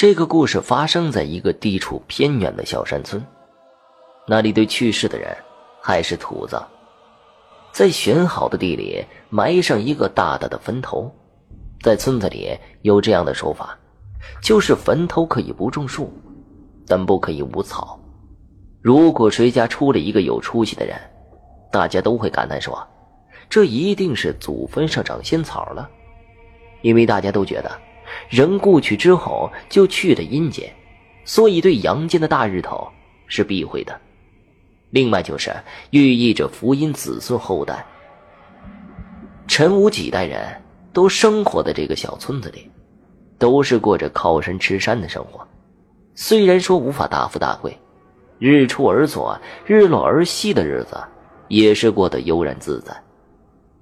这个故事发生在一个地处偏远的小山村，那里对去世的人还是土葬，在选好的地里埋上一个大大的坟头。在村子里有这样的说法，就是坟头可以不种树，但不可以无草。如果谁家出了一个有出息的人，大家都会感叹说：“这一定是祖坟上长仙草了。”因为大家都觉得，人故去之后就去了阴间，所以对阳间的大日头是避讳的。另外就是寓意着福荫子孙后代。陈武几代人都生活在这个小村子里，都是过着靠山吃山的生活。虽然说无法大富大贵，日出而作，日落而息的日子，也是过得悠然自在。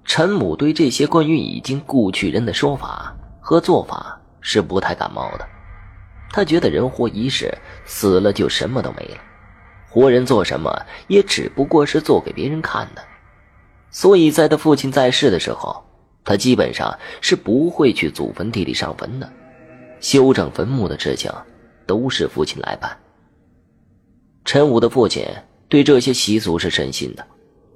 陈母对这些关于已经故去人的说法和做法是不太感冒的，他觉得人活一世，死了就什么都没了，活人做什么也只不过是做给别人看的，所以在他父亲在世的时候，他基本上是不会去祖坟地里上坟的，修整坟墓的事情都是父亲来办。陈武的父亲对这些习俗是深信的。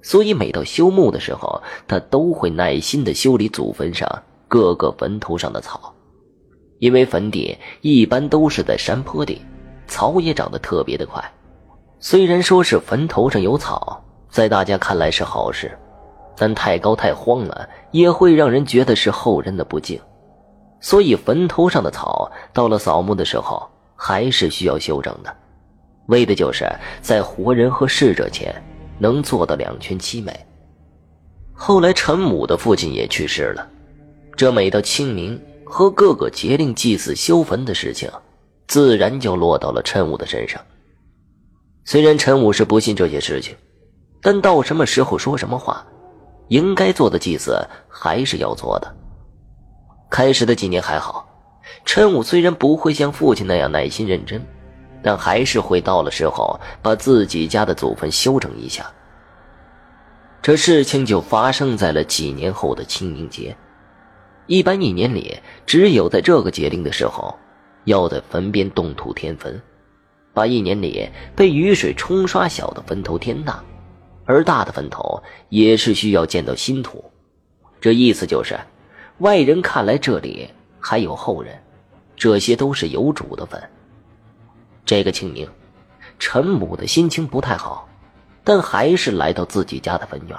所以每到修墓的时候，他都会耐心地修理祖坟上各个坟头上的草，因为坟地一般都是在山坡地，草也长得特别的快。虽然说是坟头上有草，在大家看来是好事，但太高太荒了，也会让人觉得是后人的不敬。所以坟头上的草到了扫墓的时候，还是需要修整的，为的就是在活人和逝者前。能做到两全其美。后来陈母的父亲也去世了，这每到清明和各个节令祭祀修坟的事情，自然就落到了陈武的身上。虽然陈武是不信这些事情，但到什么时候说什么话，应该做的祭祀还是要做的。开始的几年还好，陈武虽然不会像父亲那样耐心认真。但还是会到了时候把自己家的祖坟修整一下。这事情就发生在了几年后的清明节。一般一年里，只有在这个节令的时候，要在坟边动土填坟，把一年里被雨水冲刷小的坟头填大，而大的坟头也是需要见到新土。这意思就是，外人看来这里还有后人，这些都是有主的坟。这个清明，陈母的心情不太好，但还是来到自己家的坟园。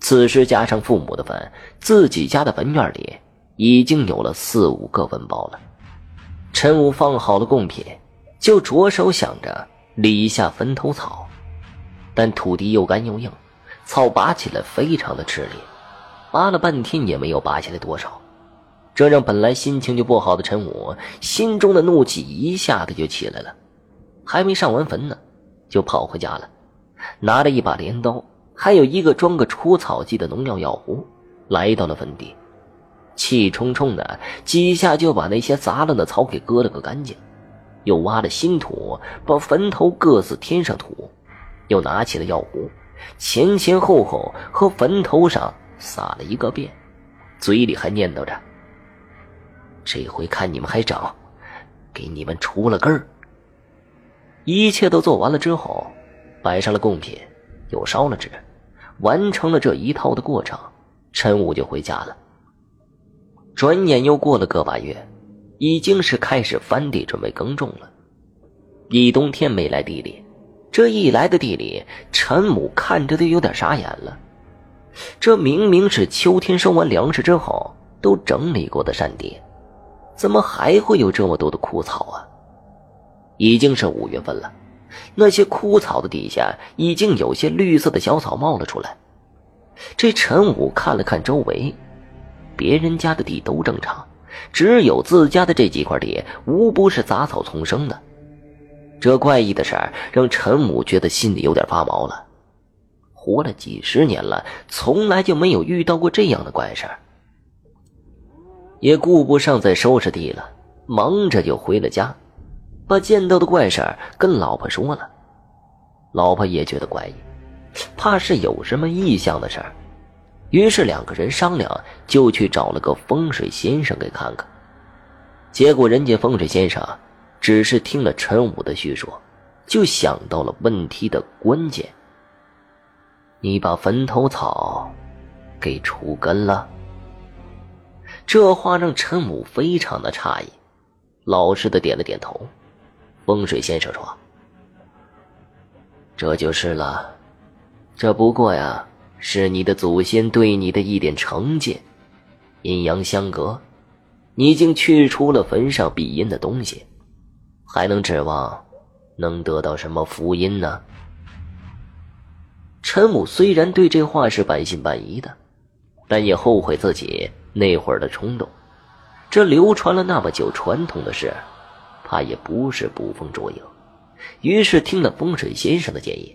此时加上父母的坟，自己家的坟院里已经有了四五个坟包了。陈武放好了贡品，就着手想着理一下坟头草，但土地又干又硬，草拔起来非常的吃力，拔了半天也没有拔下来多少。这让本来心情就不好的陈武心中的怒气一下子就起来了，还没上完坟呢，就跑回家了，拿着一把镰刀，还有一个装个除草剂的农药药壶，来到了坟地，气冲冲的几下就把那些杂乱的草给割了个干净，又挖了新土，把坟头各自填上土，又拿起了药壶，前前后后和坟头上撒了一个遍，嘴里还念叨着。这回看你们还长，给你们除了根儿。一切都做完了之后，摆上了贡品，又烧了纸，完成了这一套的过程，陈武就回家了。转眼又过了个把月，已经是开始翻地准备耕种了。一冬天没来地里，这一来的地里，陈母看着都有点傻眼了。这明明是秋天收完粮食之后都整理过的山地。怎么还会有这么多的枯草啊？已经是五月份了，那些枯草的底下已经有些绿色的小草冒了出来。这陈武看了看周围，别人家的地都正常，只有自家的这几块地无不是杂草丛生的。这怪异的事儿让陈武觉得心里有点发毛了。活了几十年了，从来就没有遇到过这样的怪事儿。也顾不上再收拾地了，忙着就回了家，把见到的怪事跟老婆说了。老婆也觉得怪异，怕是有什么异象的事儿，于是两个人商量，就去找了个风水先生给看看。结果人家风水先生只是听了陈武的叙说，就想到了问题的关键。你把坟头草给除根了？这话让陈武非常的诧异，老实的点了点头。风水先生说：“这就是了，这不过呀，是你的祖先对你的一点惩戒。阴阳相隔，你竟去除了坟上庇阴的东西，还能指望能得到什么福音呢？”陈武虽然对这话是半信半疑的，但也后悔自己那会儿的冲动。这流传了那么久传统的事，怕也不是捕风捉影。于是听了风水先生的建议，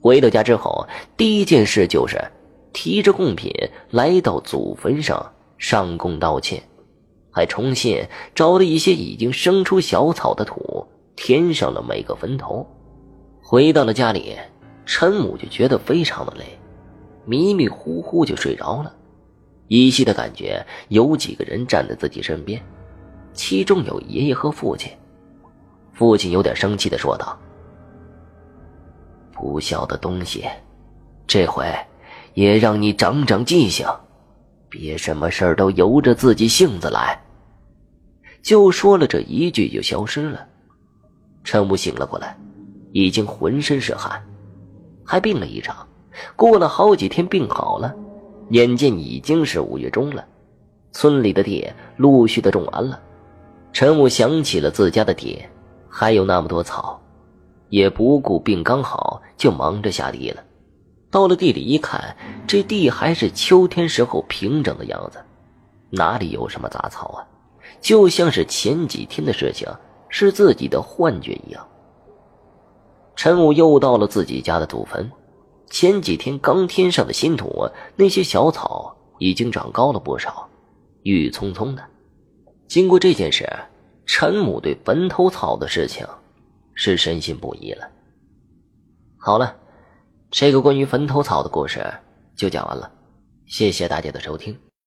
回到家之后，第一件事就是提着贡品来到祖坟上上供道歉，还重新找了一些已经生出小草的土，填上了每个坟头。回到了家里。陈母就觉得非常的累，迷迷糊糊就睡着了，依稀的感觉有几个人站在自己身边，其中有爷爷和父亲。父亲有点生气的说道：“不孝的东西，这回也让你长长记性，别什么事儿都由着自己性子来。”就说了这一句就消失了。陈武醒了过来，已经浑身是汗。还病了一场，过了好几天病好了，眼见已经是五月中了，村里的地陆续的种完了。陈武想起了自家的地，还有那么多草，也不顾病刚好，就忙着下地了。到了地里一看，这地还是秋天时候平整的样子，哪里有什么杂草啊？就像是前几天的事情是自己的幻觉一样。陈武又到了自己家的祖坟，前几天刚添上的新土，那些小草已经长高了不少，郁郁葱葱的。经过这件事，陈母对坟头草的事情是深信不疑了。好了，这个关于坟头草的故事就讲完了，谢谢大家的收听。